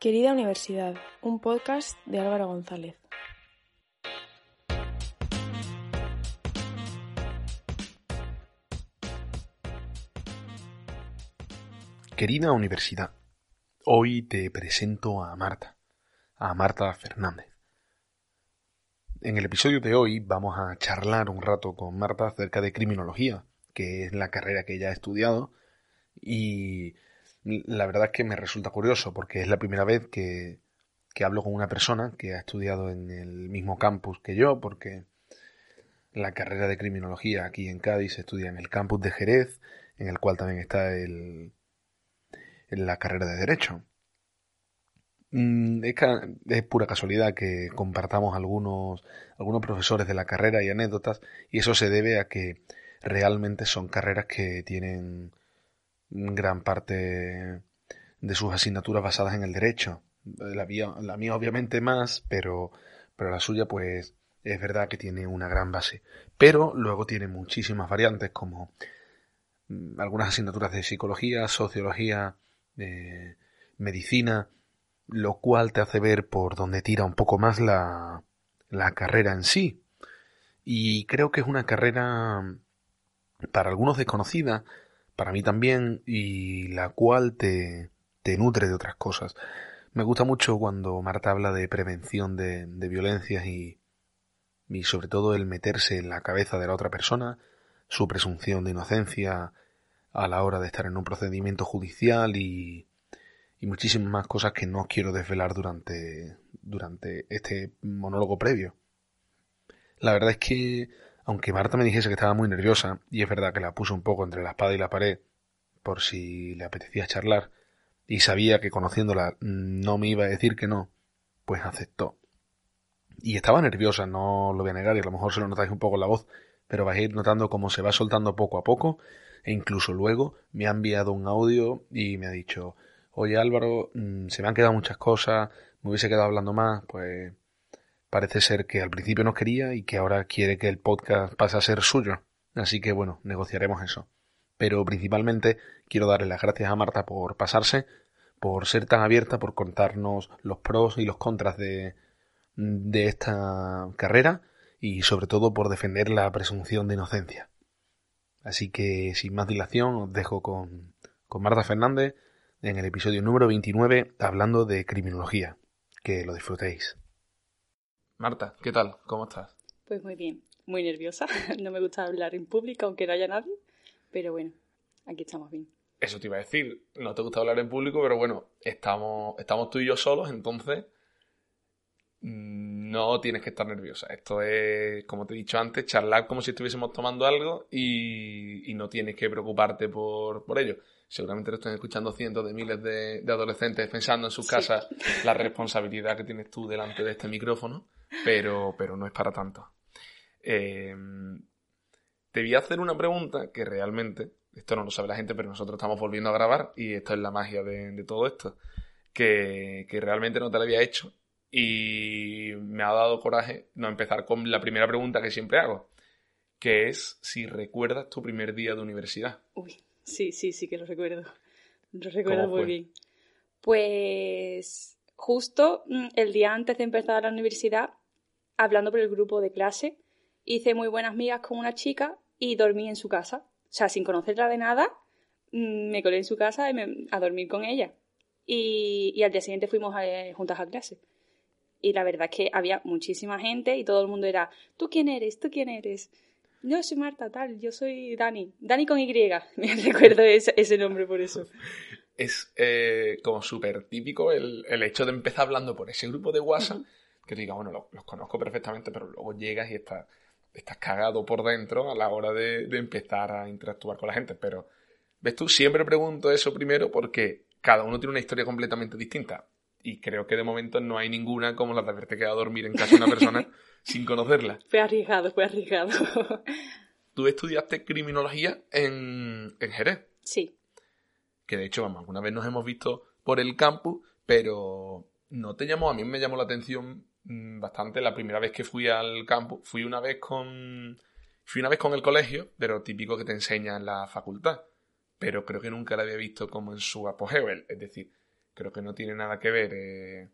Querida Universidad, un podcast de Álvaro González. Querida Universidad, hoy te presento a Marta, a Marta Fernández. En el episodio de hoy vamos a charlar un rato con Marta acerca de criminología, que es la carrera que ella ha estudiado y la verdad es que me resulta curioso porque es la primera vez que, hablo con una persona que ha estudiado en el mismo campus que yo, porque la carrera de criminología aquí en Cádiz se estudia en el campus de Jerez, en el cual también está el, la carrera de Derecho. Mm, es, es, pura casualidad que compartamos algunos, algunos profesores de la carrera y anécdotas, y eso se debe a que realmente son carreras que tienen gran parte de sus asignaturas basadas en el derecho. La mía, obviamente más, pero, pero la suya pues es verdad que tiene una gran base. Pero luego tiene muchísimas variantes como mm, algunas asignaturas de psicología, sociología, de medicina, lo cual te hace ver por dónde tira un poco más la, la carrera en sí. Y creo que es una carrera para algunos desconocida, para mí también, y la cual te, te nutre de otras cosas. Me gusta mucho cuando Marta habla de prevención de, de violencias y, y sobre todo el meterse en la cabeza de la otra persona, su presunción de inocencia a la hora de estar en un procedimiento judicial y, muchísimas más cosas que no quiero desvelar durante, durante este monólogo previo. La verdad es que aunque Marta me dijese que estaba muy nerviosa, y es verdad que la puse un poco entre la espada y la pared, por si le apetecía charlar, y sabía que conociéndola no me iba a decir que no, pues aceptó. Y estaba nerviosa, no lo voy a negar, y a lo mejor se lo notáis un poco en la voz, pero vais a ir notando cómo se va soltando poco a poco, e incluso luego me ha enviado un audio y me ha dicho, oye Álvaro, mm, se me han quedado muchas cosas, me hubiese quedado hablando más, pues parece ser que al principio no quería y que ahora quiere que el podcast pase a ser suyo. Así que bueno, negociaremos eso. Pero principalmente quiero darle las gracias a Marta por pasarse, por ser tan abierta, por contarnos los pros y los contras de, de esta carrera y sobre todo por defender la presunción de inocencia. Así que sin más dilación os dejo con, con Marta Fernández en el episodio número 29 hablando de criminología. Que lo disfrutéis. Marta, ¿qué tal? ¿Cómo estás? Pues muy bien, muy nerviosa. No me gusta hablar en público, aunque no haya nadie. Pero bueno, aquí estamos bien. Eso te iba a decir. No te gusta hablar en público, pero bueno, estamos, estamos tú y yo solos, entonces no tienes que estar nerviosa. Esto es, como te he dicho antes, charlar como si estuviésemos tomando algo y, no tienes que preocuparte por, por ello. Seguramente lo están escuchando cientos de miles de, adolescentes pensando en sus casas la responsabilidad que tienes tú delante de este micrófono pero, pero no es para tanto. Eh, te voy a hacer una pregunta que realmente, esto no lo sabe la gente, pero nosotros estamos volviendo a grabar y esto es la magia de, todo esto, que, que, realmente no te la había hecho y me ha dado coraje no empezar con la primera pregunta que siempre hago, que es si recuerdas tu primer día de universidad. Uy, sí, sí, sí que lo recuerdo. Lo recuerdo muy bien. Pues justo mm, el día antes de empezar la universidad hablando por el grupo de clase. Hice muy buenas migas con una chica y dormí en su casa. O sea, sin conocerla de nada, mm, me colé en su casa a dormir con ella. Y, al día siguiente fuimos eh, juntas a clase. Y la verdad es que había muchísima gente y todo el mundo era, ¿tú quién eres? ¿Tú quién eres? Yo soy Marta, tal, yo soy Dani. Dani con Y. Me recuerdo ese, nombre por eso. Es eh, como súper típico el, hecho de empezar hablando por ese grupo de WhatsApp que te diga, bueno, los, conozco perfectamente, pero luego llegas y estás, estás cagado por dentro a la hora de, empezar a interactuar con la gente. Pero ¿Ves tú? Siempre pregunto eso primero porque cada uno tiene una historia completamente distinta. Y creo que de momento no hay ninguna como la de haberte quedado a dormir en casa de una persona sin conocerla. Fue arriesgado, fue arriesgado. Tú estudiaste criminología en, en Jerez. Sí. Que de hecho, vamos, alguna vez nos hemos visto por el campus, pero no te llamó, a mí me llamó la atención bastante la primera vez que fui al campus. Fui una vez con. Fui una vez con el colegio, pero típico que te enseña en la facultad. Pero creo que nunca la había visto como en su apogeo. Es decir, creo que no tiene nada que ver eh,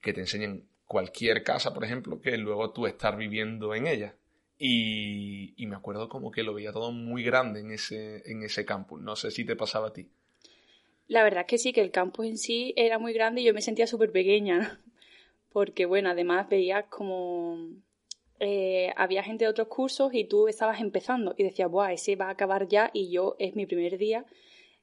que te enseñen cualquier casa, por ejemplo, que luego tú estar viviendo en ella. Y, y, me acuerdo como que lo veía todo muy grande en ese, en ese campus. No sé si te pasaba a ti. La verdad es que sí, que el campus en sí era muy grande y yo me sentía súper pequeña. Porque, bueno, además veías como eh, había gente de otros cursos y tú estabas empezando y decías, Buah, ese va a acabar ya y yo es mi primer día,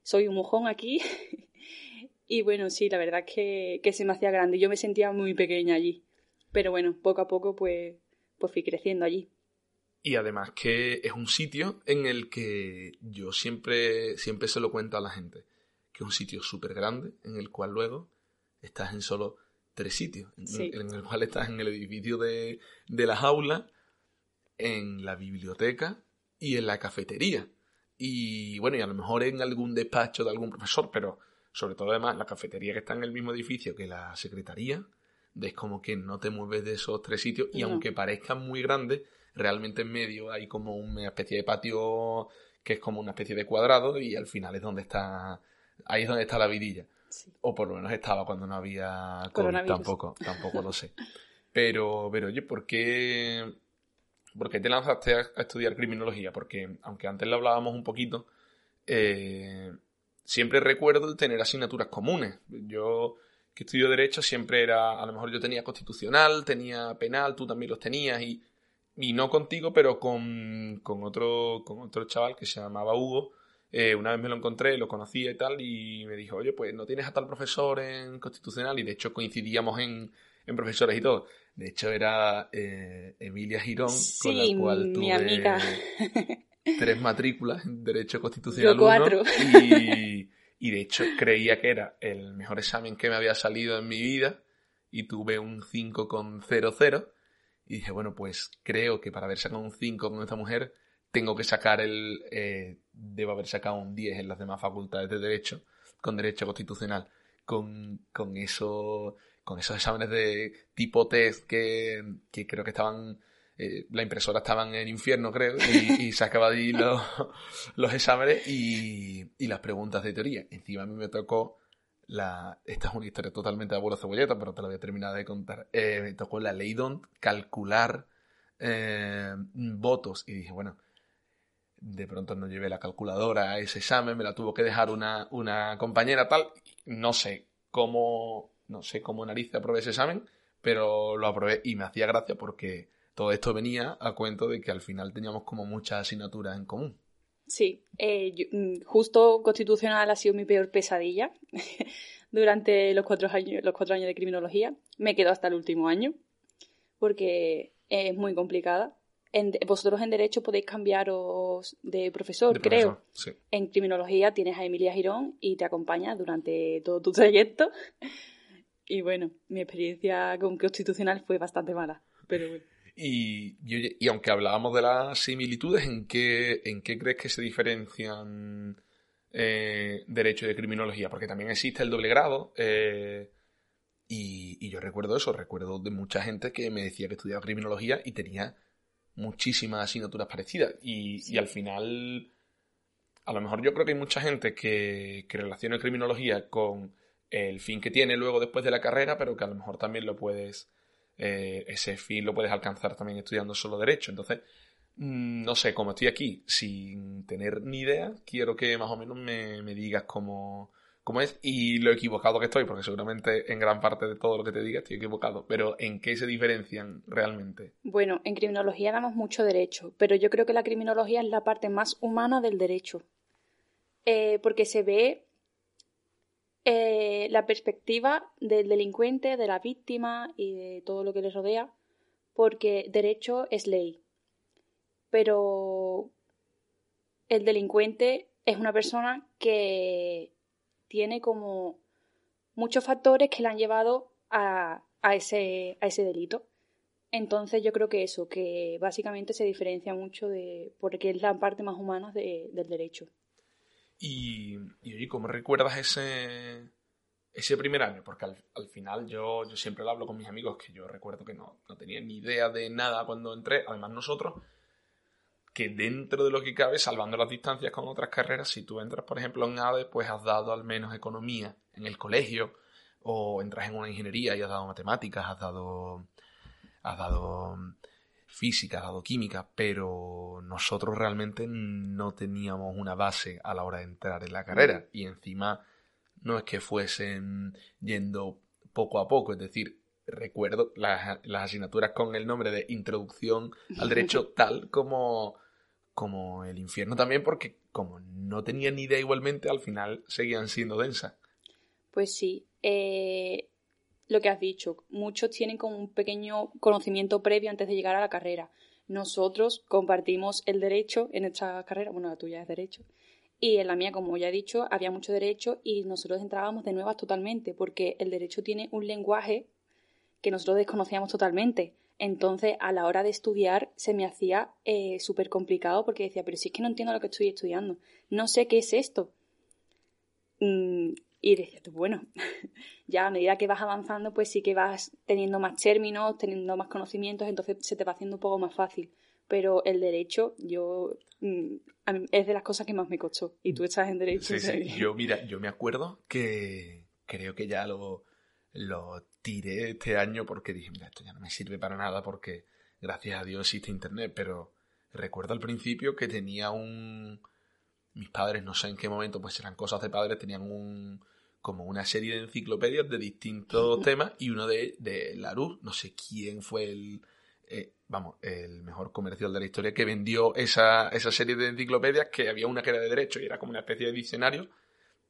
soy un mojón aquí. y bueno, sí, la verdad es que, que se me hacía grande. Yo me sentía muy pequeña allí. Pero bueno, poco a poco pues, pues fui creciendo allí. Y además que es un sitio en el que yo siempre, siempre se lo cuento a la gente, que es un sitio súper grande, en el cual luego estás en solo tres sitios, en, el cual estás en el edificio de, de las aulas, en la biblioteca y en la cafetería. Y bueno, y a lo mejor en algún despacho de algún profesor, pero sobre todo además la cafetería que está en el mismo edificio que la secretaría, es como que no te mueves de esos tres sitios y aunque parezcan muy grandes, realmente en medio hay como una especie de patio que es como una especie de cuadrado y al final es donde está, ahí es donde está la vidilla. O por lo menos estaba cuando no había COVID, tampoco, tampoco lo sé. Pero, pero oye, ¿por qué, ¿por qué te lanzaste a, estudiar criminología? Porque aunque antes lo hablábamos un poquito, eh, siempre recuerdo tener asignaturas comunes. Yo que estudio Derecho siempre era, a lo mejor yo tenía constitucional, tenía penal, tú también los tenías y y no contigo, pero con, con, otro, con otro chaval que se llamaba Hugo. Eh, una vez me lo encontré, lo conocía y tal, y me dijo, oye, pues no tienes a tal profesor en constitucional, y de hecho coincidíamos en, en profesores y todo. De hecho era eh, Emilia Girón, con la cual tuve mi amiga. tres matrículas en Derecho Constitucional. Yo cuatro. y, y de hecho creía que era el mejor examen que me había salido en mi vida, y tuve un 5,00 y dije, bueno, pues creo que para haber sacado un 5 con esta mujer, tengo que sacar el... Eh, debo haber sacado un 10 en las demás facultades de Derecho, con Derecho Constitucional. Con, con, eso, con esos exámenes de tipo test que, que creo que estaban... Eh, la impresora estaba en el infierno, creo, y, y sacaba allí los, los exámenes y, y las preguntas de teoría. Encima a mí me tocó la, esta es una historia totalmente de abuelo cebolleta, pero te la voy a terminar de contar. Eh, me tocó la ley DONT calcular eh, votos y dije, bueno, de pronto no llevé la calculadora a ese examen, me la tuvo que dejar una, una compañera tal, no sé cómo, no sé cómo nariz aprobé ese examen, pero lo aprobé y me hacía gracia porque todo esto venía a cuento de que al final teníamos como muchas asignaturas en común. Sí, eh, mm, justo constitucional ha sido mi peor pesadilla durante los cuatro, años, los cuatro años de criminología. Me quedo hasta el último año porque es muy complicada. Vosotros en Derecho podéis cambiaros de profesor, creo. En Criminología tienes a Emilia Girón y te acompaña durante todo tu trayecto. Y bueno, mi experiencia con Constitucional fue bastante mala, pero bueno. Y, y, aunque hablábamos de las similitudes, ¿en qué, en qué crees que se diferencian eh, derecho y de criminología? Porque también existe el doble grado. Eh, y, yo recuerdo eso, recuerdo de mucha gente que me decía que estudiaba criminología y tenía muchísimas asignaturas parecidas. Y, al final, a lo mejor yo creo que hay mucha gente que, que relaciona criminología con el fin que tiene luego después de la carrera, pero que a lo mejor también lo puedes eh, ese fin lo puedes alcanzar también estudiando solo derecho. Entonces, mm, no sé, como estoy aquí sin tener ni idea, quiero que más o menos me, digas cómo, cómo, es y lo equivocado que estoy, porque seguramente en gran parte de todo lo que te diga estoy equivocado, pero ¿en qué se diferencian realmente? Bueno, en criminología damos mucho derecho, pero yo creo que la criminología es la parte más humana del derecho, eh, porque se ve eh, la perspectiva del delincuente, de la víctima y de todo lo que le rodea, porque derecho es ley. Pero el delincuente es una persona que tiene como muchos factores que le han llevado a, ese, a ese delito. Entonces yo creo que eso, que básicamente se diferencia mucho de, porque es la parte más humana del derecho. Y, y ¿cómo recuerdas ese, ese primer año? Porque al, final yo, yo, siempre lo hablo con mis amigos, que yo recuerdo que no, no tenía ni idea de nada cuando entré, además nosotros, que dentro de lo que cabe, salvando las distancias con otras carreras, si tú entras, por ejemplo, en ADE, pues has dado al menos economía en el colegio, o entras en una ingeniería y has dado matemáticas, has dado has dado física, has dado química, pero nosotros realmente no teníamos una base a la hora de entrar en la carrera. Y encima no es que fuesen yendo poco a poco, es decir, recuerdo las, asignaturas con el nombre de Introducción al Derecho tal como, como el infierno también, porque como no tenía ni idea igualmente, al final seguían siendo densas. Pues sí. Eh, lo que has dicho, muchos tienen como un pequeño conocimiento previo antes de llegar a la carrera. Nosotros compartimos el derecho en esta carrera, bueno, la tuya es derecho, y en la mía, como ya he dicho, había mucho derecho y nosotros entrábamos de nuevas totalmente, porque el derecho tiene un lenguaje que nosotros desconocíamos totalmente. Entonces, a la hora de estudiar, se me hacía eh, súper complicado porque decía, pero si es que no entiendo lo que estoy estudiando, no sé qué es esto. Mm, y decía bueno, ya a medida que vas avanzando, pues sí que vas teniendo más términos, teniendo más conocimientos, entonces se te va haciendo un poco más fácil. Pero el derecho, yo mm, es de las cosas que más me costó. Y tú estás en derecho. Yo, mira, yo me acuerdo que creo que ya lo, lo tiré este año porque dije, mira, esto ya no me sirve para nada porque gracias a Dios existe internet, pero recuerdo al principio que tenía un, mis padres, no sé en qué momento, pues eran cosas de padres, tenían un como una serie de enciclopedias de distintos temas y uno de, de Larousse, no sé quién fue el, eh, vamos, el mejor comercial de la historia que vendió esa, esa serie de enciclopedias que había una que era de derecho y era como una especie de diccionario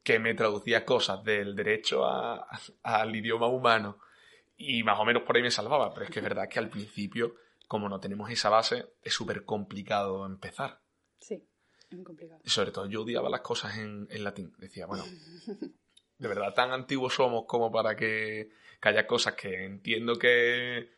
que me traducía cosas del derecho al idioma humano y más o menos por ahí me salvaba, pero es que es verdad que al principio, como no tenemos esa base, es súper complicado empezar. Sí. Muy complicado. sobre todo yo odiaba las cosas en, latín. Decía, bueno, de verdad tan antiguos somos como para que, haya cosas que entiendo que,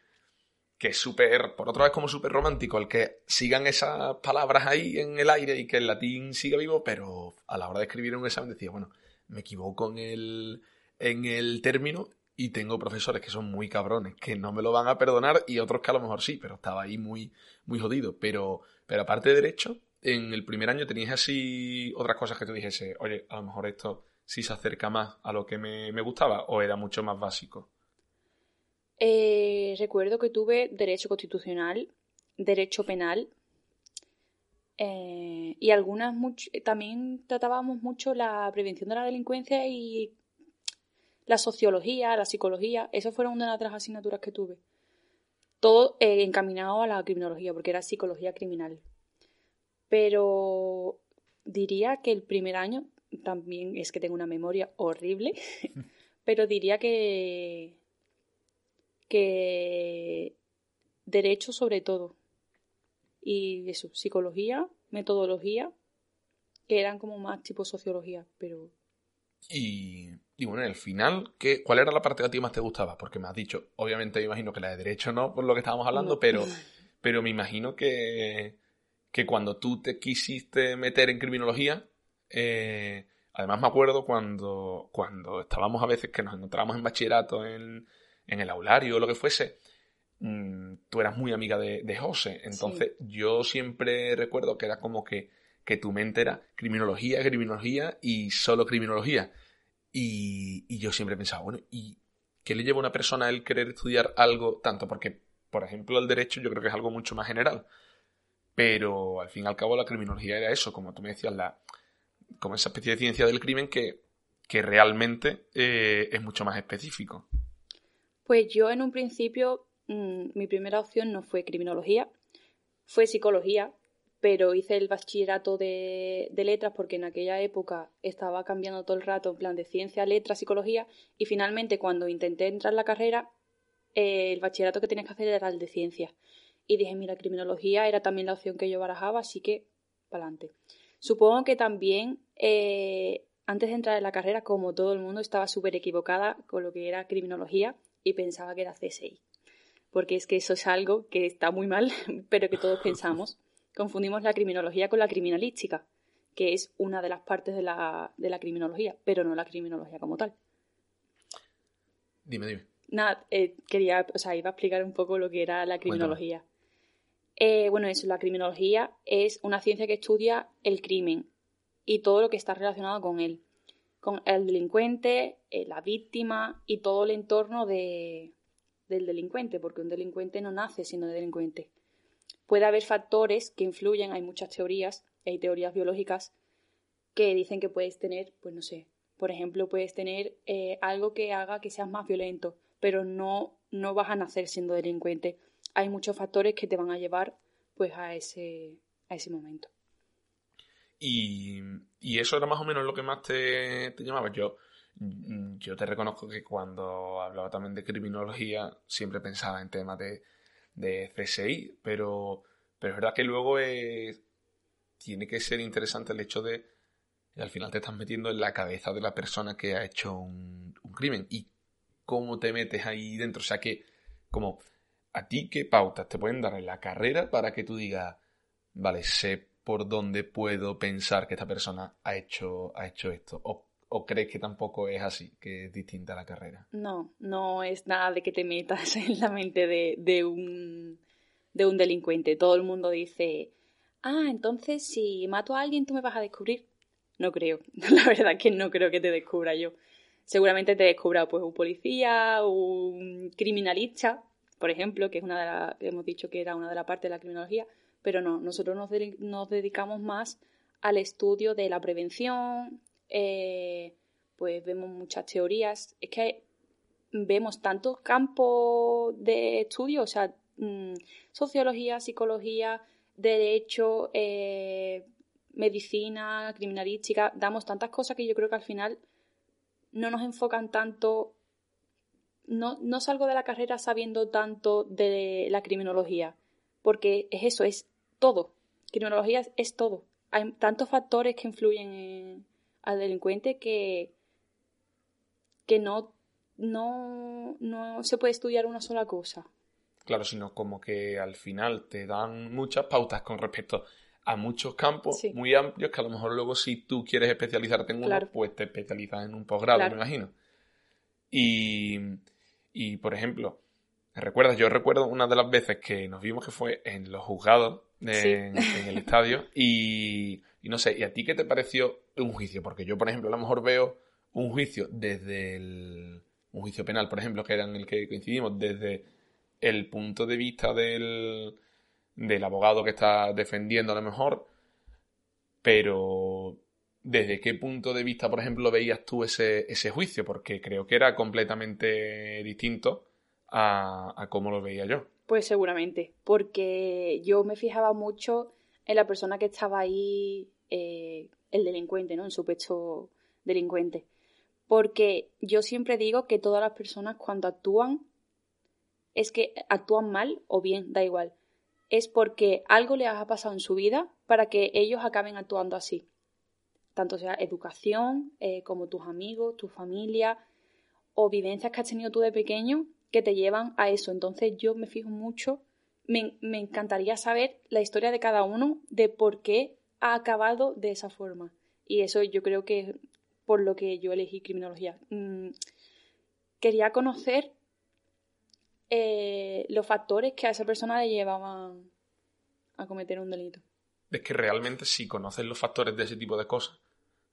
que es súper, por otra vez como súper romántico, el que sigan esas palabras ahí en el aire y que el latín siga vivo, pero a la hora de escribir un examen decía, bueno, me equivoco en el, en el término y tengo profesores que son muy cabrones, que no me lo van a perdonar y otros que a lo mejor sí, pero estaba ahí muy, muy jodido. Pero, pero aparte de derecho, en el primer año tenías así otras cosas que te dijese, oye, a lo mejor esto sí se acerca más a lo que me, gustaba o era mucho más básico? Eh, recuerdo que tuve derecho constitucional, derecho penal eh, y algunas también tratábamos mucho la prevención de la delincuencia y la sociología, la psicología. Esas fueron una de las asignaturas que tuve. Todo eh, encaminado a la criminología, porque era psicología criminal pero diría que el primer año también es que tengo una memoria horrible, pero diría que que derecho sobre todo y eso, psicología, metodología, que eran como más tipo sociología, pero y, y bueno, en el final, ¿qué, ¿cuál era la parte que a ti más te gustaba? Porque me has dicho, obviamente me imagino que la de derecho no, por lo que estábamos hablando, pero, pero me imagino que, que cuando tú te quisiste meter en criminología, eh, además me acuerdo cuando, cuando estábamos a veces que nos encontrábamos en bachillerato en, en el aulario o lo que fuese, mm, tú eras muy amiga de, de José. Entonces yo siempre recuerdo que era como que, que tu mente era criminología, criminología y solo criminología. Y, y yo siempre pensaba, bueno, ¿y qué le lleva a una persona el querer estudiar algo tanto? Porque, por ejemplo, el derecho yo creo que es algo mucho más general. Pero al fin y al cabo la criminología era eso, como tú me decías, la, como esa especie de ciencia del crimen que, que realmente eh, es mucho más específico. Pues yo en un principio mm, mi primera opción no fue criminología, fue psicología, pero hice el bachillerato de, de, letras porque en aquella época estaba cambiando todo el rato en plan de ciencia, letras, psicología y finalmente cuando intenté entrar en la carrera eh, el bachillerato que tenías que hacer era el de ciencias y dije, mira, criminología era también la opción que yo barajaba, así que para adelante. Supongo que también eh, antes de entrar en la carrera, como todo el mundo, estaba súper equivocada con lo que era criminología y pensaba que era CSI. Porque es que eso es algo que está muy mal, pero que todos pensamos. Confundimos la criminología con la criminalística, que es una de las partes de la, de la criminología, pero no la criminología como tal. Dime, dime. Nada, eh, quería, o sea, iba a explicar un poco lo que era la criminología. Eh, bueno, eso, la criminología es una ciencia que estudia el crimen y todo lo que está relacionado con él, con el delincuente, eh, la víctima y todo el entorno de, del delincuente, porque un delincuente no nace siendo delincuente. Puede haber factores que influyen, hay muchas teorías, hay teorías biológicas que dicen que puedes tener, pues no sé, por ejemplo, puedes tener eh, algo que haga que seas más violento, pero no, no vas a nacer siendo delincuente. Hay muchos factores que te van a llevar pues a ese, a ese momento. Y, eso era más o menos lo que más te, te llamaba. Yo, yo te reconozco que cuando hablaba también de criminología siempre pensaba en temas de, de CSI, pero, pero es verdad que luego tiene que ser interesante el hecho de que al final te estás metiendo en la cabeza de la persona que ha hecho un, un crimen y cómo te metes ahí dentro. O sea que, como, ¿a ti qué pautas te pueden dar en la carrera para que tú digas, vale, sé por dónde puedo pensar que esta persona ha hecho, ha hecho esto? ¿O, crees que tampoco es así, que es distinta la carrera? No, no es nada de que te metas en la mente de, de, un, de un delincuente. Todo el mundo dice, ah, entonces si mato a alguien tú me vas a descubrir. No creo, la verdad que no creo que te descubra yo. Seguramente te descubra pues un policía, un criminalista, por ejemplo, que es una de las hemos dicho que era una de las partes de la criminología, pero no, nosotros nos, dedicamos más al estudio de la prevención, eh, pues vemos muchas teorías, es que vemos tantos campos de estudio, o sea, mm, sociología, psicología, derecho, eh, medicina, criminalística, damos tantas cosas que yo creo que al final no nos enfocan tanto, no, no salgo de la carrera sabiendo tanto de la criminología, porque es eso, es todo. Criminología es, todo. Hay tantos factores que influyen al delincuente que, que no, no, no se puede estudiar una sola cosa. Claro, sino como que al final te dan muchas pautas con respecto a muchos campos muy amplios que a lo mejor luego si tú quieres especializarte en uno, pues te especializas en un posgrado, me imagino. Y, y, por ejemplo, ¿recuerdas? Yo recuerdo una de las veces que nos vimos que fue en los juzgados en, el estadio. Y, no sé, ¿y a ti qué te pareció un juicio? Porque yo, por ejemplo, a lo mejor veo un juicio desde el. Un juicio penal, por ejemplo, que era en el que coincidimos, desde el punto de vista del, del abogado que está defendiendo a lo mejor. Pero. ¿Desde qué punto de vista, por ejemplo, veías tú ese, ese juicio? Porque creo que era completamente distinto a, a cómo lo veía yo. Pues seguramente, porque yo me fijaba mucho en la persona que estaba ahí, eh, el delincuente, ¿no? En su pecho delincuente. Porque yo siempre digo que todas las personas cuando actúan es que actúan mal o bien, da igual. Es porque algo les ha pasado en su vida para que ellos acaben actuando así. Tanto sea educación, eh, como tus amigos, tu familia, o vivencias que has tenido tú de pequeño que te llevan a eso. Entonces yo me fijo mucho, me, encantaría saber la historia de cada uno, de por qué ha acabado de esa forma. Y eso yo creo que es por lo que yo elegí criminología. Mm, quería conocer eh, los factores que a esa persona le llevaban a cometer un delito. Es que realmente si conoces los factores de ese tipo de cosas,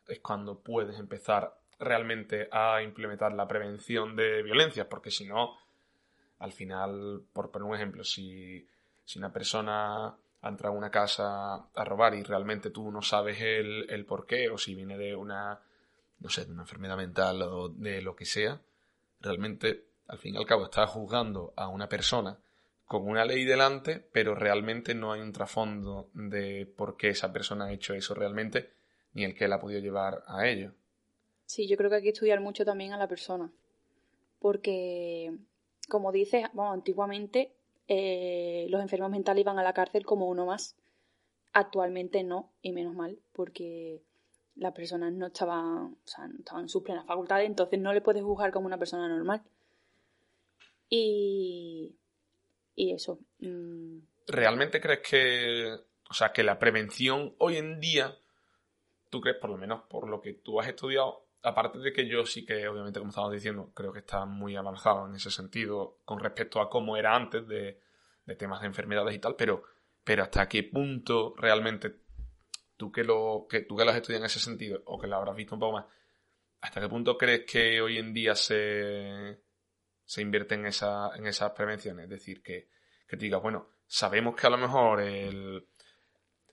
es cuando puedes empezar realmente a implementar la prevención de violencia, porque si no, al final, por poner un ejemplo, si, si una persona ha entrado a una casa a robar y realmente tú no sabes el, el por qué, o si viene de una, no sé, de una enfermedad mental o de lo que sea, realmente, al fin y al cabo, estás juzgando a una persona con una ley delante, pero realmente no hay un trasfondo de por qué esa persona ha hecho eso realmente, ni el que la ha podido llevar a ello. Sí, yo creo que hay que estudiar mucho también a la persona, porque como dices, bueno, antiguamente eh, los enfermos mentales iban a la cárcel como uno más. Actualmente no, y menos mal, porque las personas no estaban, o sea, no estaban en sus plenas facultades, entonces no le puedes juzgar como una persona normal. Y, y eso. Mm. ¿Realmente crees que, o sea, que la prevención hoy en día, tú crees, por lo menos por lo que tú has estudiado, aparte de que yo sí que, obviamente, como estábamos diciendo, creo que está muy avanzado en ese sentido con respecto a cómo era antes de, temas de enfermedades y tal, pero, pero hasta qué punto realmente tú que lo, que tú que lo has en ese sentido, o que lo habrás visto un poco más, ¿hasta qué punto crees que hoy en día se, se invierte en, esa, en esas prevenciones? Es decir, que, que te digas, bueno, sabemos que a lo mejor el...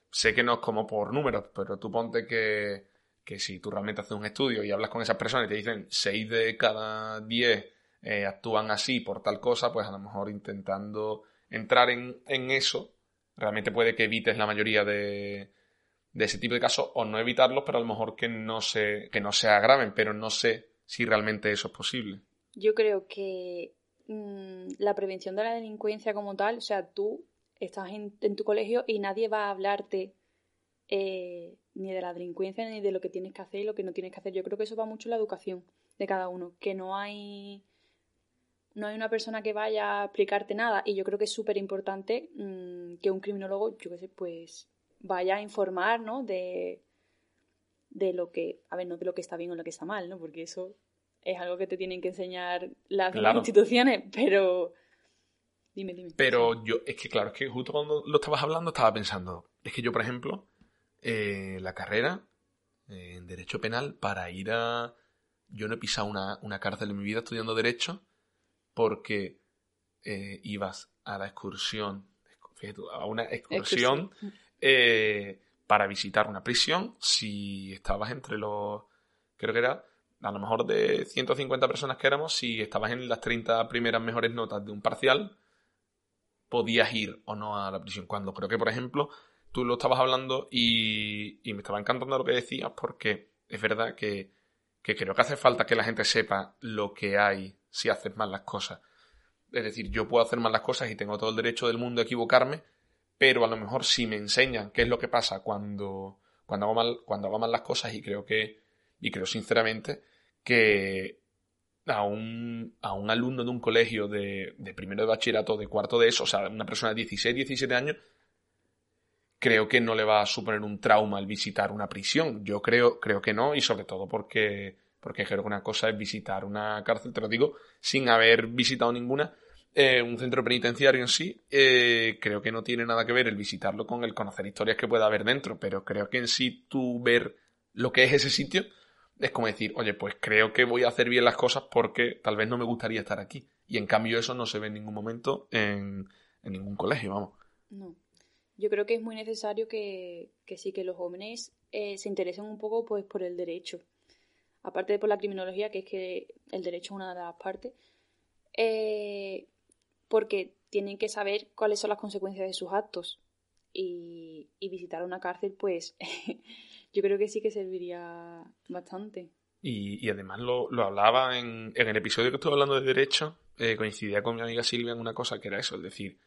Sé que no es como por números, pero tú ponte que, que si tú realmente haces un estudio y hablas con esas personas y te dicen 6 de cada 10 eh, actúan así por tal cosa, pues a lo mejor intentando entrar en, en eso, realmente puede que evites la mayoría de, de ese tipo de casos o no evitarlos, pero a lo mejor que no se, que no se agraven, pero no sé si realmente eso es posible. Yo creo que mm, la prevención de la delincuencia como tal, o sea, tú estás en, tu colegio y nadie va a hablarte eh, ni de la delincuencia ni de lo que tienes que hacer y lo que no tienes que hacer. Yo creo que eso va mucho en la educación de cada uno, que no hay no hay una persona que vaya a explicarte nada y yo creo que es súper importante mm, que un criminólogo, yo qué sé, pues vaya a informar, ¿no? De, de lo que, a ver, no de lo que está bien o lo que está mal, ¿no? Porque eso es algo que te tienen que enseñar las instituciones, pero... Dime, dime. Pero yo, es que claro, es que justo cuando lo estabas hablando estaba pensando, es que yo, por ejemplo, eh, la carrera eh, en Derecho Penal, para ir a... Yo no he pisado una, una cárcel en mi vida estudiando Derecho porque eh, ibas a la excursión, a una excursión eh, para visitar una prisión si estabas entre los, creo que era, a lo mejor de 150 personas que éramos, si estabas en las 30 primeras mejores notas de un parcial, podías ir o no a la prisión. Cuando creo que, por ejemplo, tú lo estabas hablando y, me estaba encantando lo que decías porque es verdad que, que creo que hace falta que la gente sepa lo que hay si haces mal las cosas. Es decir, yo puedo hacer mal las cosas y tengo todo el derecho del mundo a equivocarme, pero a lo mejor si me enseñan qué es lo que pasa cuando, cuando, hago, mal, cuando hago mal las cosas y creo que, y creo sinceramente que a un, a un alumno de un colegio de, de primero de bachillerato, de cuarto de eso, o sea, una persona de 16, 17 años, creo que no le va a suponer un trauma el visitar una prisión. Yo creo, creo que no, y sobre todo porque, porque creo que una cosa es visitar una cárcel, te lo digo, sin haber visitado ninguna, eh, un centro penitenciario en sí, eh, creo que no tiene nada que ver el visitarlo con el conocer historias que pueda haber dentro, pero creo que en sí tú ver lo que es ese sitio es como decir, oye, pues creo que voy a hacer bien las cosas porque tal vez no me gustaría estar aquí. Y en cambio eso no se ve en ningún momento en, ningún colegio, vamos. No. Yo creo que es muy necesario que, sí, que los jóvenes eh, se interesen un poco pues por el derecho. Aparte de por la criminología, que es que el derecho es una de las partes. Eh, porque tienen que saber cuáles son las consecuencias de sus actos. Y, visitar una cárcel, pues yo creo que sí que serviría bastante. Y, además lo, hablaba en, el episodio que estuve hablando de derecho, eh, coincidía con mi amiga Silvia en una cosa que era eso, es decir,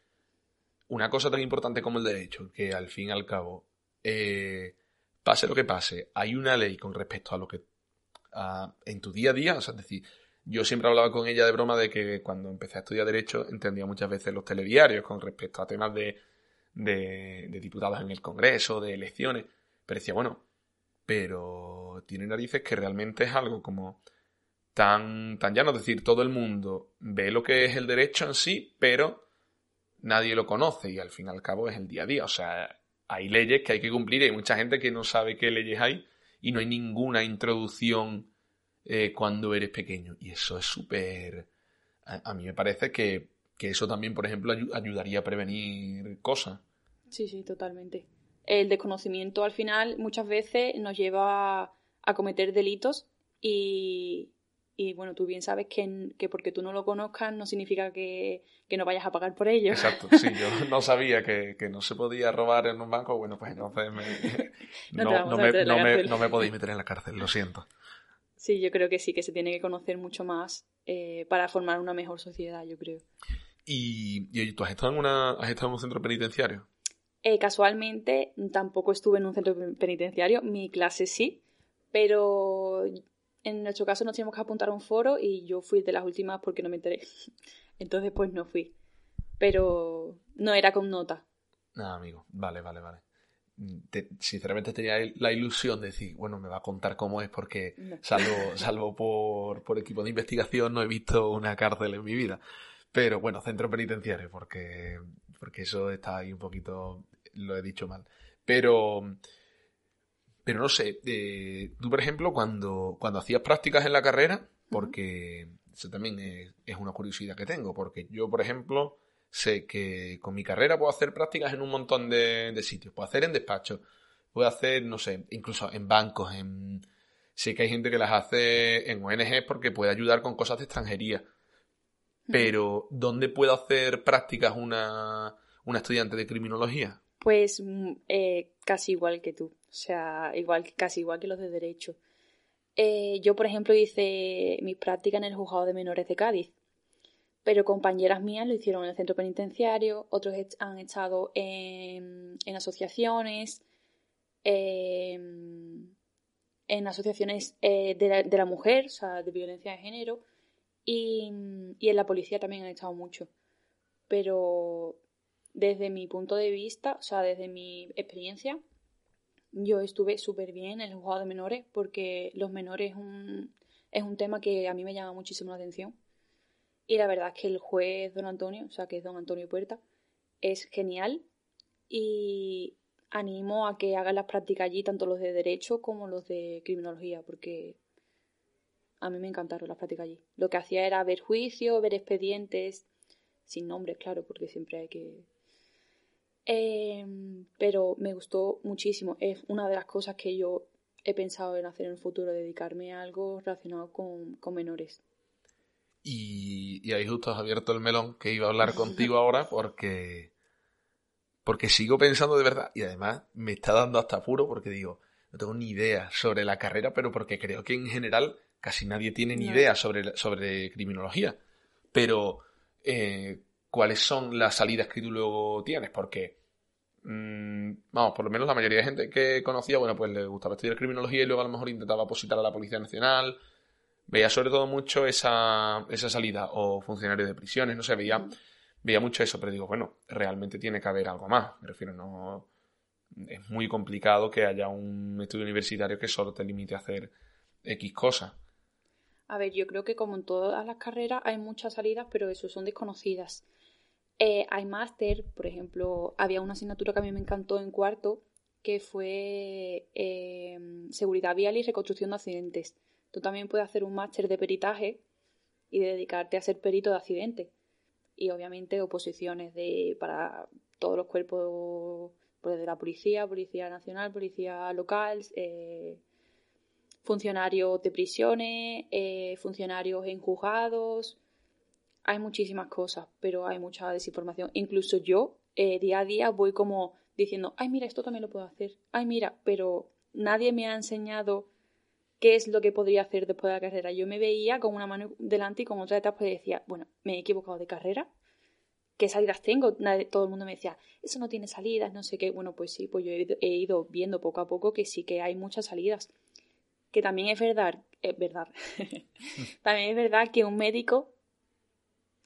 una cosa tan importante como el derecho, que al fin y al cabo, eh, pase lo que pase, hay una ley con respecto a lo que en tu día a día, o sea, es decir, yo siempre hablaba con ella de broma de que cuando empecé a estudiar Derecho entendía muchas veces los telediarios con respecto a temas de, de, diputados en el Congreso, de elecciones. Pero decía, bueno, pero tiene narices que realmente es algo como tan, tan llano. Es decir, todo el mundo ve lo que es el derecho en sí, pero nadie lo conoce y al fin y al cabo es el día a día. O sea, hay leyes que hay que cumplir y hay mucha gente que no sabe qué leyes hay y no hay ninguna introducción eh, cuando eres pequeño. Y eso es súper... A, mí me parece que, eso también, por ejemplo, ayudaría a prevenir cosas. Sí, sí, totalmente. El desconocimiento al final muchas veces nos lleva a cometer delitos y, y bueno, tú bien sabes que, que, porque tú no lo conozcas no significa que, no vayas a pagar por ello. Exacto, sí, yo no sabía que, no se podía robar en un banco, bueno, pues entonces no, no me podéis meter en la cárcel, lo siento. Sí, yo creo que sí, que se tiene que conocer mucho más eh, para formar una mejor sociedad, yo creo. ¿Y, ¿Y, tú has estado, en una, has estado en un centro penitenciario? Eh, casualmente tampoco estuve en un centro penitenciario, mi clase sí, pero en nuestro caso nos teníamos que apuntar a un foro y yo fui de las últimas porque no me enteré. Entonces pues no fui. Pero no era con nota. Nada, amigo. Vale, vale, vale. sinceramente tenía la ilusión de decir, bueno, me va a contar cómo es porque salvo, salvo por, por equipo de investigación no he visto una cárcel en mi vida. Pero bueno, centro penitenciario, porque, porque eso está ahí un poquito, lo he dicho mal. Pero, pero no sé, eh, tú por ejemplo, cuando, cuando hacías prácticas en la carrera, porque eso también es, una curiosidad que tengo, porque yo por ejemplo sé que con mi carrera puedo hacer prácticas en un montón de, de sitios, puedo hacer en despachos, puedo hacer, no sé, incluso en bancos, en... Sé que hay gente que las hace en ONG porque puede ayudar con cosas de extranjería. Pero ¿dónde puede hacer prácticas una, estudiante de criminología? Pues mm, eh, casi igual que tú, o sea, igual, casi igual que los de derecho. Eh, yo, por ejemplo, hice mis prácticas en el juzgado de menores de Cádiz, pero compañeras mías lo hicieron en el centro penitenciario, otros han estado en, asociaciones, em, en asociaciones eh, de, la, de la mujer, o sea, de violencia de género, y, en la policía también han estado mucho. Pero desde mi punto de vista, o sea, desde mi experiencia, yo estuve súper bien en el juzgado de menores porque los menores es un, es un tema que a mí me llama muchísimo la atención. Y la verdad es que el juez don Antonio, o sea, que es don Antonio Puerta, es genial y animo a que hagan las prácticas allí, tanto los de derecho como los de criminología, porque a mí me encantaron las prácticas allí. Lo que hacía era ver juicios, ver expedientes, sin nombres, claro, porque siempre hay que... Em, pero me gustó muchísimo. Es una de las cosas que yo he pensado en hacer en el futuro, dedicarme a algo relacionado con, menores. Y, y, ahí justo has abierto el melón que iba a hablar contigo ahora porque, porque sigo pensando de verdad y además me está dando hasta apuro porque digo, no tengo ni idea sobre la carrera, pero porque creo que en general casi nadie tiene ni idea sobre, sobre criminología. Pero, eh, ¿cuáles son las salidas que tú luego tienes? Porque, mm, vamos, por lo menos la mayoría de gente que conocía, bueno, pues le gustaba estudiar criminología y luego a lo mejor intentaba positar a la Policía Nacional. Veía sobre todo mucho esa, esa salida, o funcionarios de prisiones, no sé, veía, veía mucho eso, pero digo, bueno, realmente tiene que haber algo más. Me refiero, no. Es muy complicado que haya un estudio universitario que solo te limite a hacer X cosas. A ver, yo creo que como en todas las carreras hay muchas salidas, pero eso son desconocidas. Eh, hay máster, por ejemplo, había una asignatura que a mí me encantó en cuarto, que fue em, seguridad vial y reconstrucción de accidentes. Tú también puedes hacer un máster de peritaje y dedicarte a ser perito de accidentes. Y obviamente oposiciones de, para todos los cuerpos pues, de la policía, policía nacional, policía local, eh, funcionarios de prisiones, eh, funcionarios en juzgados. Hay muchísimas cosas, pero hay mucha desinformación. Incluso yo, eh, día a día, voy como diciendo, ay, mira, esto también lo puedo hacer. Ay, mira, pero nadie me ha enseñado qué es lo que podría hacer después de la carrera. Yo me veía con una mano delante y con otra detrás, pues decía, bueno, me he equivocado de carrera. ¿Qué salidas tengo? todo el mundo me decía, eso no tiene salidas, no sé qué. Bueno, pues sí, pues yo he ido viendo poco a poco que sí que hay muchas salidas que también es verdad, es verdad, también es verdad que un médico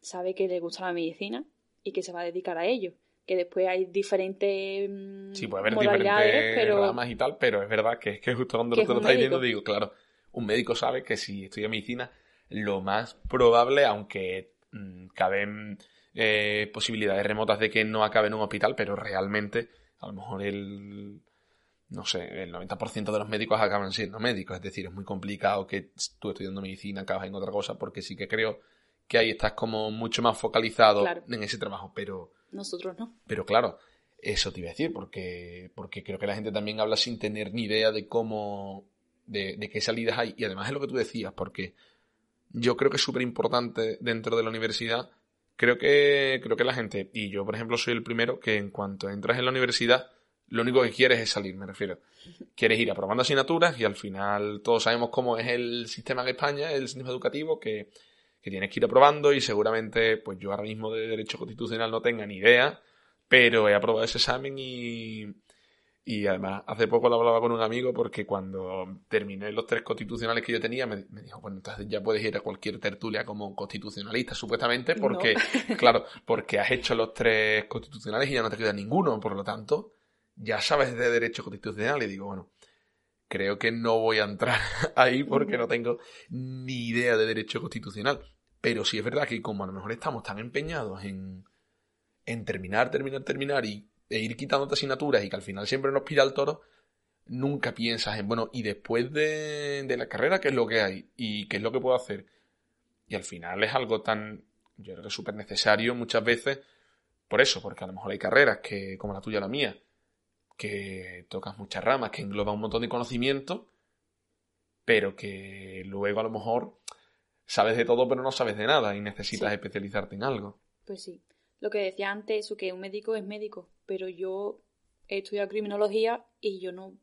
sabe que le gusta la medicina y que se va a dedicar a ello. Que después hay diferentes mm, sí, puede haber diferentes pero... ramas y tal, pero es verdad que es que justo cuando lo, lo estás diciendo digo, claro, un médico sabe que si estudia medicina, lo más probable, aunque mmm, caben eh, posibilidades remotas de que no acabe en un hospital, pero realmente a lo mejor el no sé, el 90% de los médicos acaban siendo médicos, es decir, es muy complicado que tú estudiando medicina acabas en otra cosa, porque sí que creo que ahí estás como mucho más focalizado en ese trabajo, pero... Nosotros no. Pero claro, eso te iba a decir, porque, porque creo que la gente también habla sin tener ni idea de cómo, de, de qué salidas hay, y además es lo que tú decías, porque yo creo que es súper importante dentro de la universidad, creo que, creo que la gente, y yo por ejemplo soy el primero, que en cuanto entras en la universidad, lo único que quieres es salir, me refiero. Quieres ir aprobando asignaturas y al final todos sabemos cómo es el sistema en España, el sistema educativo, que, tienes que ir aprobando y seguramente, pues yo ahora mismo de Derecho Constitucional no tenga ni idea, Pero he aprobado ese examen y, y además hace poco lo hablaba con un amigo porque cuando terminé los tres constitucionales que yo tenía me, dijo, bueno, entonces ya puedes ir a cualquier tertulia como constitucionalista, supuestamente, porque, claro, porque has hecho los tres constitucionales y ya no te queda ninguno, por lo tanto, ya sabes de derecho constitucional y digo, bueno, creo que no voy a entrar ahí porque no tengo ni idea de derecho constitucional. Pero sí es verdad que como a lo mejor estamos tan empeñados en, terminar, terminar, terminar y, e ir quitando asignaturas y que al final siempre nos pira el toro, nunca piensas en, bueno, y después de, de la carrera, ¿qué es lo que hay? ¿Y qué es lo que puedo hacer? Y al final es algo tan, yo creo que súper necesario muchas veces, por eso, porque a lo mejor hay carreras que, como la tuya o la mía, que tocas muchas ramas, que engloba un montón de conocimiento, pero que luego a lo mejor sabes de todo pero no sabes de nada y necesitas especializarte en algo. Pues sí. Lo que decía antes, eso que un médico es médico, pero yo he estudiado criminología y yo no,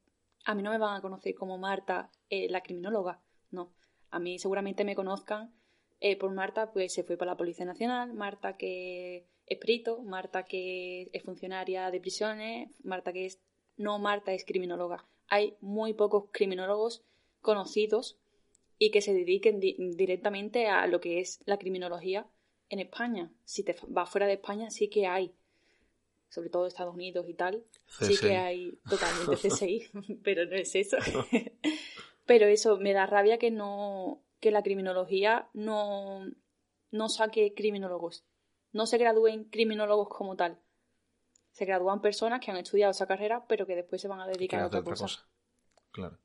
a mí no me van a conocer como Marta, eh, la criminóloga, no. A mí seguramente me conozcan eh, por Marta, pues se fue para la Policía Nacional, Marta que es perito, Marta que es funcionaria de prisiones, Marta que es... No, Marta es criminóloga. Hay muy pocos criminólogos conocidos y que se dediquen directamente a lo que es la criminología en España. Si te vas fuera de España sí que hay, sobre todo Estados Unidos y tal, sí que hay totalmente CSI, pero no es eso. pero eso, me da rabia que no que la criminología no, no saque criminólogos no se gradúen criminólogos como tal. Se gradúan personas que han estudiado esa carrera, pero que después se van a dedicar a otra, cosa. Claro.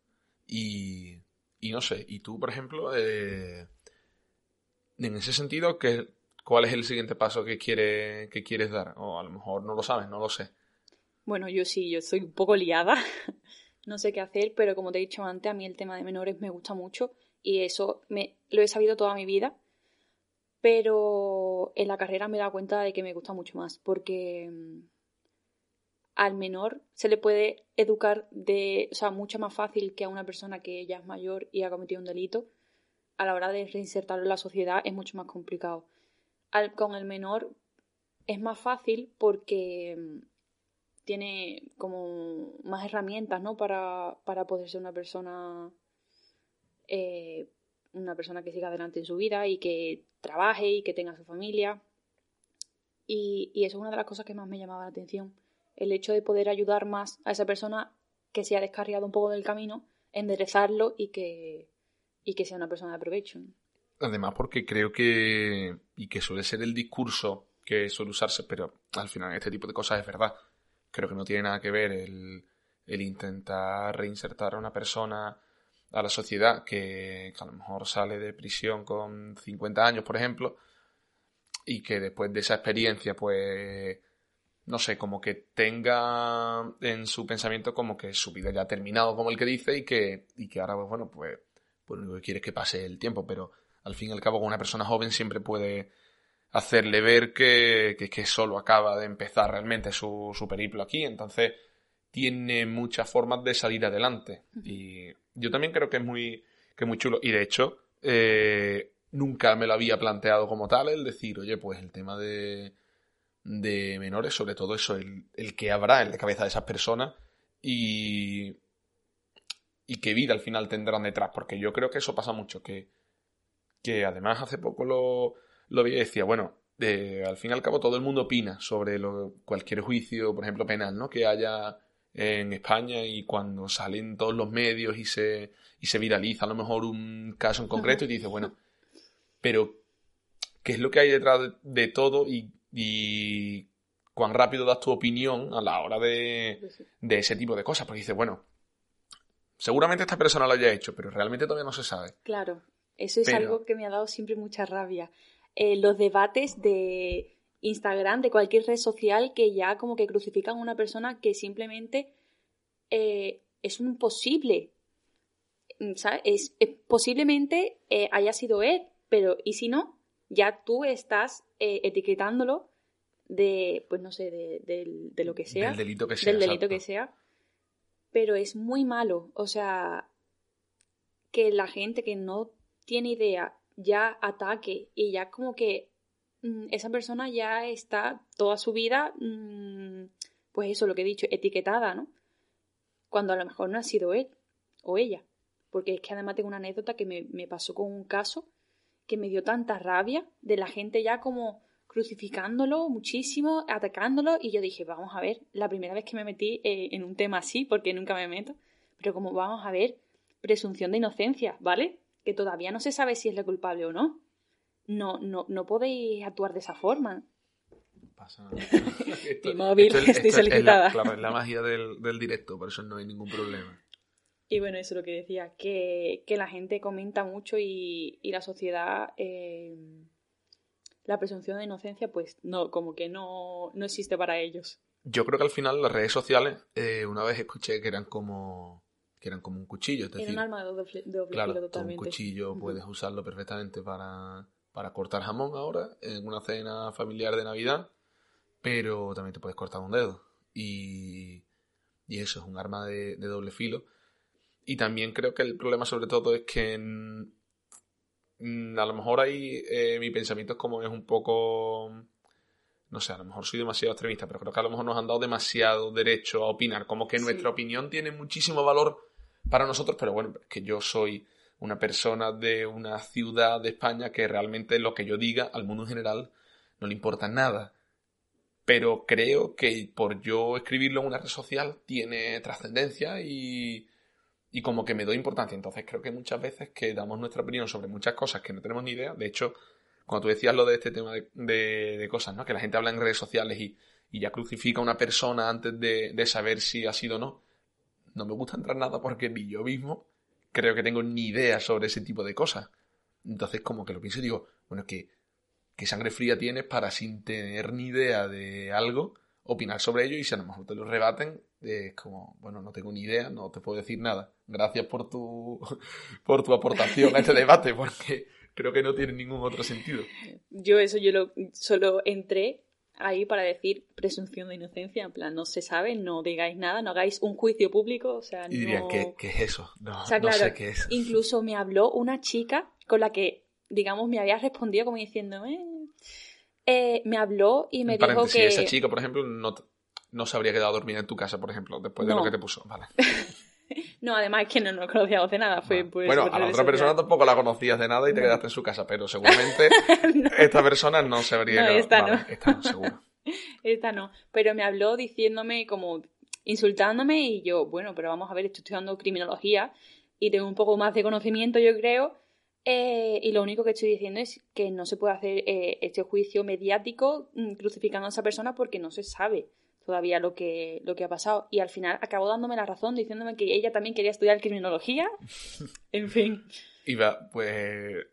Y, y, no sé, y tú, por ejemplo, eh, en ese sentido, ¿qué, ¿cuál es el siguiente paso que, quiere, que quieres dar? O a lo mejor no lo sabes, no lo sé. Bueno, yo sí, yo soy un poco liada. no sé qué hacer, pero como te he dicho antes, a mí el tema de menores me gusta mucho y eso me, lo he sabido toda mi vida pero en la carrera me he dado cuenta de que me gusta mucho más porque mm, al menor se le puede educar de, o sea, mucho más fácil que a una persona que ya es mayor y ha cometido un delito. A la hora de reinsertarlo en la sociedad es mucho más complicado. con el menor es más fácil porque mm, tiene como más herramientas, ¿no? Para, para poder ser una persona eh, una persona que siga adelante en su vida y que trabaje y que tenga su familia. Y, eso es una de las cosas que más me llamaba la atención. El hecho de poder ayudar más a esa persona que se ha descarriado un poco del camino, enderezarlo y que, y que sea una persona de provecho. Además, porque creo que, y que suele ser el discurso que suele usarse, pero al final este tipo de cosas es verdad. Creo que no tiene nada que ver el, el intentar reinsertar a una persona a la sociedad que, a lo mejor sale de prisión con 50 años, por ejemplo, y que después de esa experiencia, pues, no sé, como que tenga en su pensamiento como que su vida ya ha terminado, como el que dice, y que, y que ahora, pues, bueno, pues, pues lo único que quiere es que pase el tiempo, pero al fin y al cabo con una persona joven siempre puede hacerle ver que, que, que solo acaba de empezar realmente su, su periplo aquí, entonces tiene muchas formas de salir adelante. Y yo también creo que es muy, que muy chulo. Y de hecho, eh, nunca me lo había planteado como tal el decir, oye, pues el tema de, de menores, sobre todo eso, el, el que habrá en la cabeza de esas personas y, y qué vida al final tendrán detrás. Porque yo creo que eso pasa mucho, que, que además hace poco lo, lo vi y decía, bueno, eh, al fin y al cabo todo el mundo opina sobre lo, cualquier juicio, por ejemplo, penal, ¿no? Que haya en España y cuando salen todos los medios y se, y se viraliza a lo mejor un caso en concreto y dices, bueno, pero ¿qué es lo que hay detrás de, todo y, y, cuán rápido das tu opinión a la hora de, de ese tipo de cosas? Porque dices, bueno, seguramente esta persona lo haya hecho, pero realmente todavía no se sabe. Claro, eso es algo que me ha dado siempre mucha rabia. Eh, los debates de Instagram, de cualquier red social que ya como que crucifican a una persona que simplemente eh, es un posible. Mm, es, posiblemente eh, haya sido él, pero ¿y si no? Ya tú estás eh, etiquetándolo de, pues no sé, de, lo que sea. Del delito que sea. Del delito que sea. Pero es muy malo. O sea, que la gente que no tiene idea ya ataque y ya como que mm, esa persona ya está toda su vida, mm, pues eso, lo que he dicho, etiquetada, ¿no? Cuando a lo mejor no ha sido él o ella. Porque es que además tengo una anécdota que me, me pasó con un caso que me dio tanta rabia de la gente ya como crucificándolo muchísimo, atacándolo, y yo dije, vamos a ver, la primera vez que me metí eh, en un tema así, porque nunca me meto, pero como vamos a ver, presunción de inocencia, ¿vale? Que todavía no se sabe si es la culpable o no. No, no, no podéis actuar de esa forma. Pasa Mi móvil, estoy solicitada. Es la, magia del, del directo, por eso no hay ningún problema. Y bueno, eso es lo que decía, que, que la gente comenta mucho y, y la sociedad, eh, la presunción de inocencia, pues no, como que no, no existe para ellos. Yo creo que al final las redes sociales, eh, una vez escuché que eran como que eran como un cuchillo. Es decir, un arma de doble, doble claro, filo totalmente. un cuchillo puedes usarlo perfectamente para, para cortar jamón ahora en una cena familiar de Navidad, pero también te puedes cortar un dedo. Y, y eso es un arma de, de doble filo y también creo que el problema sobre todo es que mm, a lo mejor ahí eh, mi pensamiento es como es un poco... No sé, a lo mejor soy demasiado extremista, pero creo que a lo mejor nos han dado demasiado derecho a opinar. Como que nuestra opinión tiene muchísimo valor para nosotros, pero bueno, es que yo soy una persona de una ciudad de España que realmente lo que yo diga al mundo en general no le importa nada. Pero creo que por yo escribirlo en una red social tiene trascendencia y, y como que me doy importancia. Entonces creo que muchas veces que damos nuestra opinión sobre muchas cosas que no tenemos ni idea. De hecho, cuando tú decías lo de este tema de, de, cosas, ¿no? Que la gente habla en redes sociales y, y ya crucifica a una persona antes de, de, saber si ha sido o no. No me gusta entrar nada porque ni yo mismo creo que tengo ni idea sobre ese tipo de cosas. Entonces como que lo pienso y digo, bueno, que qué sangre fría tienes para sin tener ni idea de algo opinar sobre ello y si a lo mejor te lo rebaten, es como, bueno, no tengo ni idea, no te puedo decir nada. Gracias por tu, por tu aportación a este debate, porque creo que no tiene ningún otro sentido. Yo eso, yo lo, solo entré ahí para decir presunción de inocencia, en plan, no se sabe, no digáis nada, no hagáis un juicio público, o sea, y dirían, ¿qué, ¿qué, es eso? No, o sea, claro, sé qué es. Incluso me habló una chica con la que, digamos, me había respondido como diciendo, eh, eh, me habló y me dijo que... esa chica, por ejemplo, no, no se habría quedado dormida en tu casa, por ejemplo, después de lo que te puso. Vale. no, además es que no nos conocíamos de nada. Fue, bueno, a la otra persona tampoco la conocías de nada y te quedaste en su casa, pero seguramente esta persona no se habría quedado. Esta no. Esta no, seguro. esta no. Pero me habló diciéndome como insultándome y yo, bueno, pero vamos a ver, estoy estudiando criminología y tengo un poco más de conocimiento, yo creo, eh, y lo único que estoy diciendo es que no se puede hacer eh, este juicio mediático mm, crucificando a esa persona porque no se sabe todavía lo que, lo que ha pasado. Y al final acabó dándome la razón, diciéndome que ella también quería estudiar criminología. en fin. Iba, pues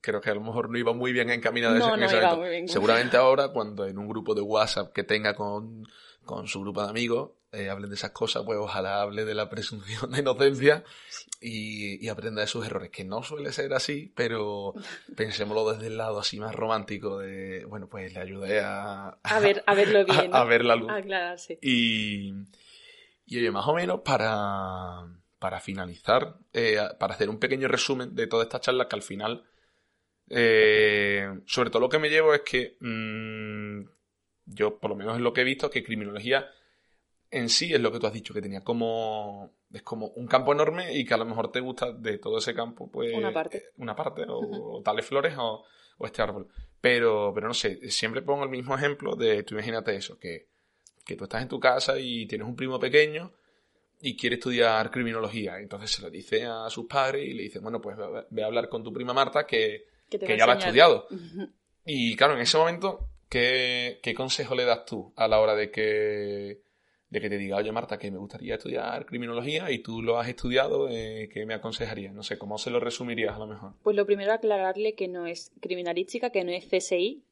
creo que a lo mejor no iba muy bien encaminada no, en ese no iba muy bien. Seguramente ahora, cuando en un grupo de WhatsApp que tenga con, con su grupo de amigos, eh, hablen de esas cosas, pues ojalá hable de la presunción de inocencia y, y, aprenda de sus errores, que no suele ser así, pero pensémoslo desde el lado así más romántico de, bueno, pues le ayudé a... A, ver, a verlo bien. A, a ver la luz. A aclararse. Y, y oye, más o menos para, para finalizar, eh, para hacer un pequeño resumen de toda esta charla que al final, eh, sobre todo lo que me llevo es que mmm, yo, por lo menos es lo que he visto, que criminología en sí es lo que tú has dicho, que tenía como. Es como un campo enorme y que a lo mejor te gusta de todo ese campo, pues. Una parte. Una parte, o, tales flores o, o, este árbol. Pero, pero no sé, siempre pongo el mismo ejemplo de. Tú imagínate eso, que, que tú estás en tu casa y tienes un primo pequeño y quiere estudiar criminología. Entonces se lo dice a sus padres y le dice, bueno, pues ve a hablar con tu prima Marta que, que, que ya lo ha estudiado. Y claro, en ese momento, ¿qué, ¿qué consejo le das tú a la hora de que de que te diga, oye Marta, que me gustaría estudiar criminología y tú lo has estudiado, eh, ¿qué me aconsejarías? No sé, ¿cómo se lo resumirías a lo mejor? Pues lo primero aclararle que no es criminalística, que no es CSI,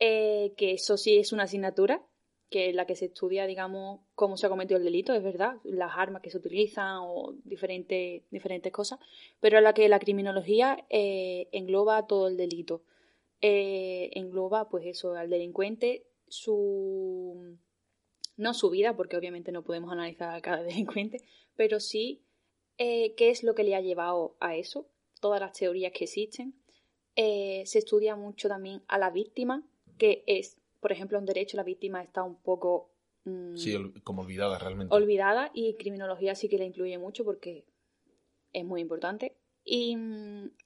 eh, que eso sí es una asignatura, que es la que se estudia, digamos, cómo se ha cometido el delito, es verdad, las armas que se utilizan o diferentes, diferentes cosas, pero la que la criminología eh, engloba todo el delito. Engloba, pues eso, al delincuente, su no su vida, porque obviamente no podemos analizar a cada delincuente, pero sí eh, qué es lo que le ha llevado a eso, todas las teorías que existen, eh, se estudia mucho también a la víctima, que es, por ejemplo, en derecho la víctima está un poco... Mm, sí, como olvidada realmente. Olvidada y criminología sí que la incluye mucho porque es muy importante. Y,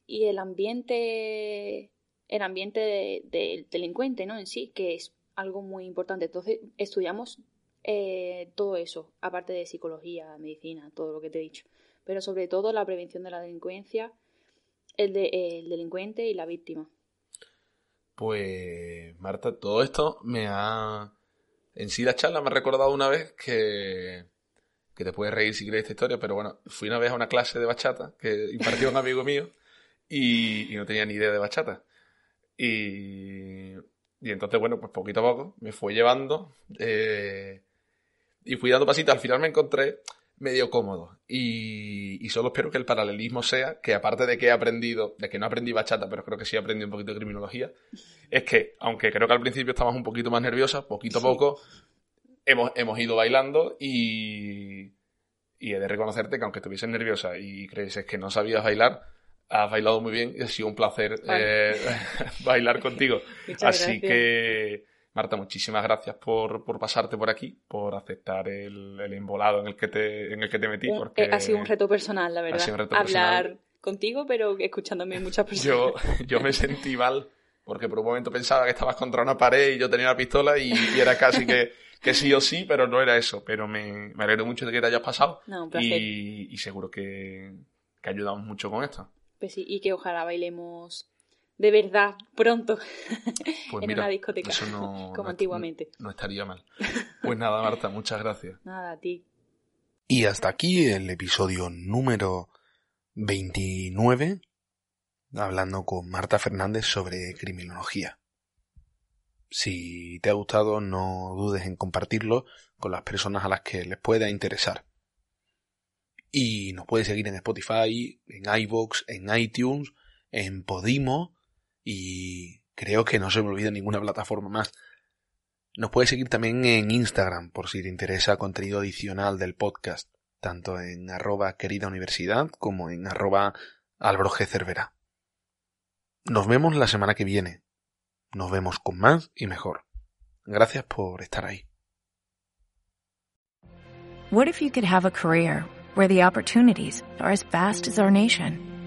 y el ambiente, el ambiente del delincuente, ¿no? En sí, que es algo muy importante. Entonces, estudiamos eh, todo eso, aparte de psicología, medicina, todo lo que te he dicho. Pero sobre todo la prevención de la delincuencia, el, de, el delincuente y la víctima. Pues, Marta, todo esto me ha... En sí la charla me ha recordado una vez que que te puedes reír si quieres esta historia, pero bueno, fui una vez a una clase de bachata que impartió un amigo mío y, no tenía ni idea de bachata. Y, y, entonces, bueno, pues poquito a poco me fue llevando eh, y fui dando pasitos. Al final me encontré medio cómodo y, y, solo espero que el paralelismo sea que aparte de que he aprendido, de que no aprendí bachata, pero creo que sí aprendí un poquito de criminología, es que aunque creo que al principio estabas un poquito más nerviosa, poquito a poco hemos, hemos ido bailando y, y he de reconocerte que aunque estuvieses nerviosa y crees que no sabías bailar, has bailado muy bien y ha sido un placer eh, bailar contigo. Así que, Marta, muchísimas gracias por, por, pasarte por aquí, por aceptar el, el, embolado en el que te, en el que te metí. Porque ha sido un reto personal, la verdad. Hablar contigo, pero escuchándome muchas personas. Yo, yo me sentí mal porque por un momento pensaba que estabas contra una pared y yo tenía la pistola y era casi que que sí o sí, pero no era eso. Pero me, me alegro mucho de que te hayas pasado. Y, seguro que, que ayudamos mucho con esto. Pues sí, y que ojalá bailemos de verdad pronto pues en una discoteca como antiguamente. No, estaría mal. Pues nada, Marta, muchas gracias. Nada, a ti. Y hasta aquí el episodio número 29, hablando con Marta Fernández sobre criminología. Si te ha gustado, no dudes en compartirlo con las personas a las que les pueda interesar. Y nos puedes seguir en Spotify, en iVoox, en iTunes, en Podimo y creo que no se me olvida ninguna plataforma más. Nos puedes seguir también en Instagram por si te interesa contenido adicional del podcast, tanto en arroba querida universidad como en arroba albrogecervera. Nos vemos la semana que viene. Nos vemos con más y mejor. Gracias por estar ahí. What if you could have a career where the opportunities are as vast as our nation,